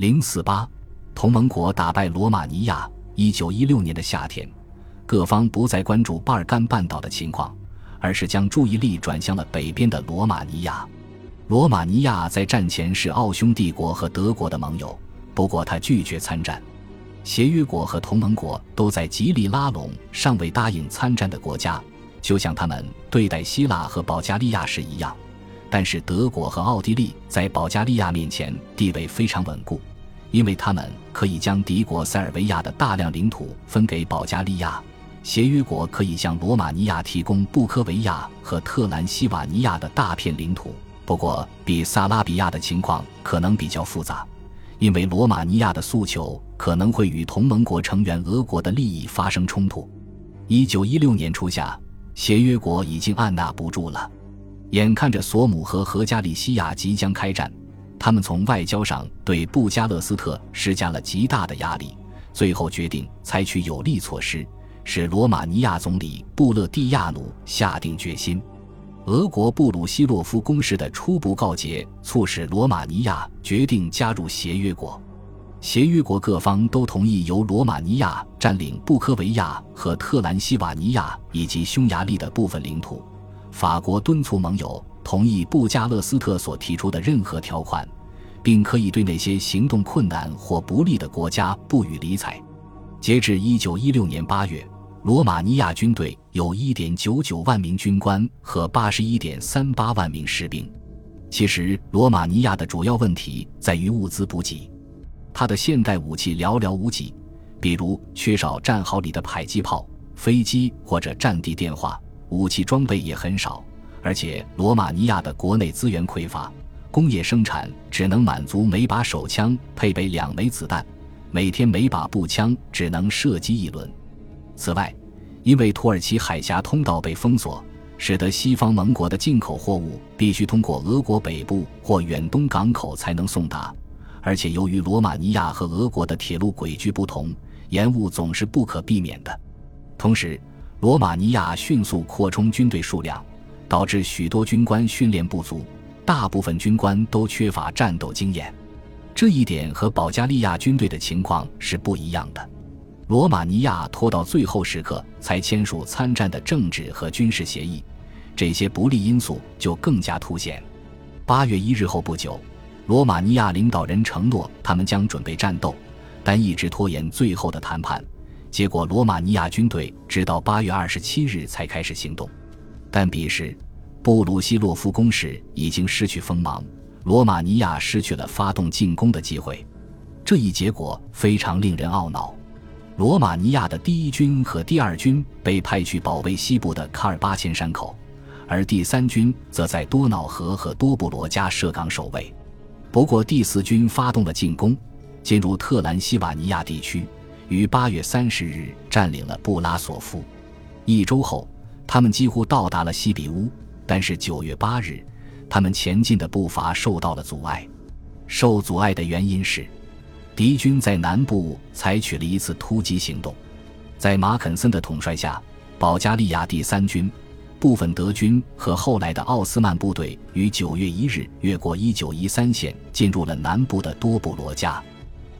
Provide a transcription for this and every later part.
零四八，同盟国打败罗马尼亚。一九一六年的夏天，各方不再关注巴尔干半岛的情况，而是将注意力转向了北边的罗马尼亚。罗马尼亚在战前是奥匈帝国和德国的盟友，不过他拒绝参战。协约国和同盟国都在极力拉拢尚未答应参战的国家，就像他们对待希腊和保加利亚时一样。但是德国和奥地利在保加利亚面前地位非常稳固，因为他们可以将敌国塞尔维亚的大量领土分给保加利亚。协约国可以向罗马尼亚提供布科维亚和特兰西瓦尼亚的大片领土。不过，比萨拉比亚的情况可能比较复杂，因为罗马尼亚的诉求可能会与同盟国成员俄国的利益发生冲突。一九一六年初夏，协约国已经按捺不住了。眼看着索姆和和加利西亚即将开战，他们从外交上对布加勒斯特施加了极大的压力，最后决定采取有力措施，使罗马尼亚总理布勒蒂亚努下定决心。俄国布鲁西洛夫公式的初步告捷，促使罗马尼亚决定加入协约国。协约国各方都同意由罗马尼亚占领布科维亚和特兰西瓦尼亚以及匈牙利的部分领土。法国敦促盟友同意布加勒斯特所提出的任何条款，并可以对那些行动困难或不利的国家不予理睬。截至一九一六年八月，罗马尼亚军队有一点九九万名军官和八十一点三八万名士兵。其实，罗马尼亚的主要问题在于物资补给，它的现代武器寥寥无几，比如缺少战壕里的迫击炮、飞机或者战地电话。武器装备也很少，而且罗马尼亚的国内资源匮乏，工业生产只能满足每把手枪配备两枚子弹，每天每把步枪只能射击一轮。此外，因为土耳其海峡通道被封锁，使得西方盟国的进口货物必须通过俄国北部或远东港口才能送达，而且由于罗马尼亚和俄国的铁路轨距不同，延误总是不可避免的。同时，罗马尼亚迅速扩充军队数量，导致许多军官训练不足，大部分军官都缺乏战斗经验。这一点和保加利亚军队的情况是不一样的。罗马尼亚拖到最后时刻才签署参战的政治和军事协议，这些不利因素就更加凸显。八月一日后不久，罗马尼亚领导人承诺他们将准备战斗，但一直拖延最后的谈判。结果，罗马尼亚军队直到八月二十七日才开始行动，但彼时布鲁西洛夫攻势已经失去锋芒，罗马尼亚失去了发动进攻的机会。这一结果非常令人懊恼。罗马尼亚的第一军和第二军被派去保卫西部的卡尔巴阡山口，而第三军则在多瑙河和多布罗加设岗守卫。不过，第四军发动了进攻，进入特兰西瓦尼亚地区。于八月三十日占领了布拉索夫，一周后，他们几乎到达了西比乌。但是九月八日，他们前进的步伐受到了阻碍。受阻碍的原因是，敌军在南部采取了一次突击行动。在马肯森的统帅下，保加利亚第三军、部分德军和后来的奥斯曼部队于九月一日越过一九一三线，进入了南部的多布罗加。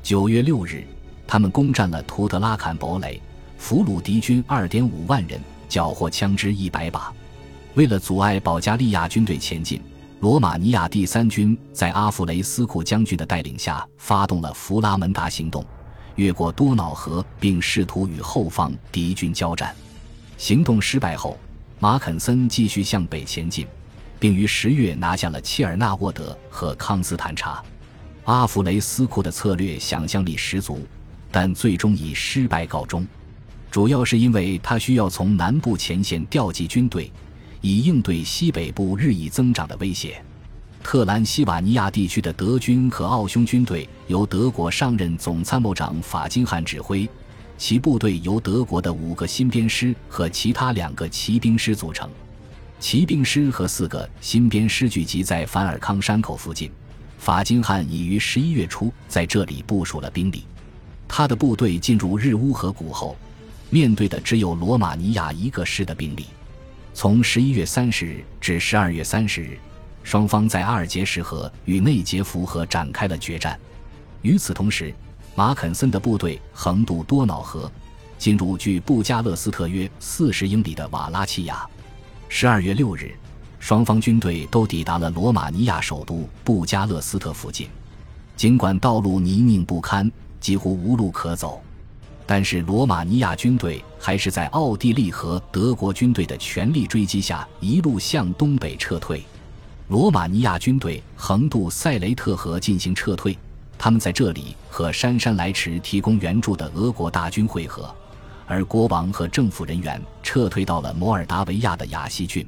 九月六日。他们攻占了图德拉坎堡垒，俘虏敌军二点五万人，缴获枪支一百把。为了阻碍保加利亚军队前进，罗马尼亚第三军在阿弗雷斯库将军的带领下发动了弗拉门达行动，越过多瑙河，并试图与后方敌军交战。行动失败后，马肯森继续向北前进，并于十月拿下了切尔纳沃德和康斯坦察。阿弗雷斯库的策略想象力十足。但最终以失败告终，主要是因为他需要从南部前线调集军队，以应对西北部日益增长的威胁。特兰西瓦尼亚地区的德军和奥匈军队由德国上任总参谋长法金汉指挥，其部队由德国的五个新编师和其他两个骑兵师组成。骑兵师和四个新编师聚集在凡尔康山口附近，法金汉已于十一月初在这里部署了兵力。他的部队进入日乌河谷后，面对的只有罗马尼亚一个师的兵力。从十一月三十日至十二月三十日，双方在阿尔杰什河与内杰弗河展开了决战。与此同时，马肯森的部队横渡多瑙河，进入距布加勒斯特约四十英里的瓦拉契亚。十二月六日，双方军队都抵达了罗马尼亚首都布加勒斯特附近。尽管道路泥泞不堪，几乎无路可走，但是罗马尼亚军队还是在奥地利和德国军队的全力追击下，一路向东北撤退。罗马尼亚军队横渡塞雷特河进行撤退。他们在这里和姗姗来迟提供援助的俄国大军会合，而国王和政府人员撤退到了摩尔达维亚的雅西郡。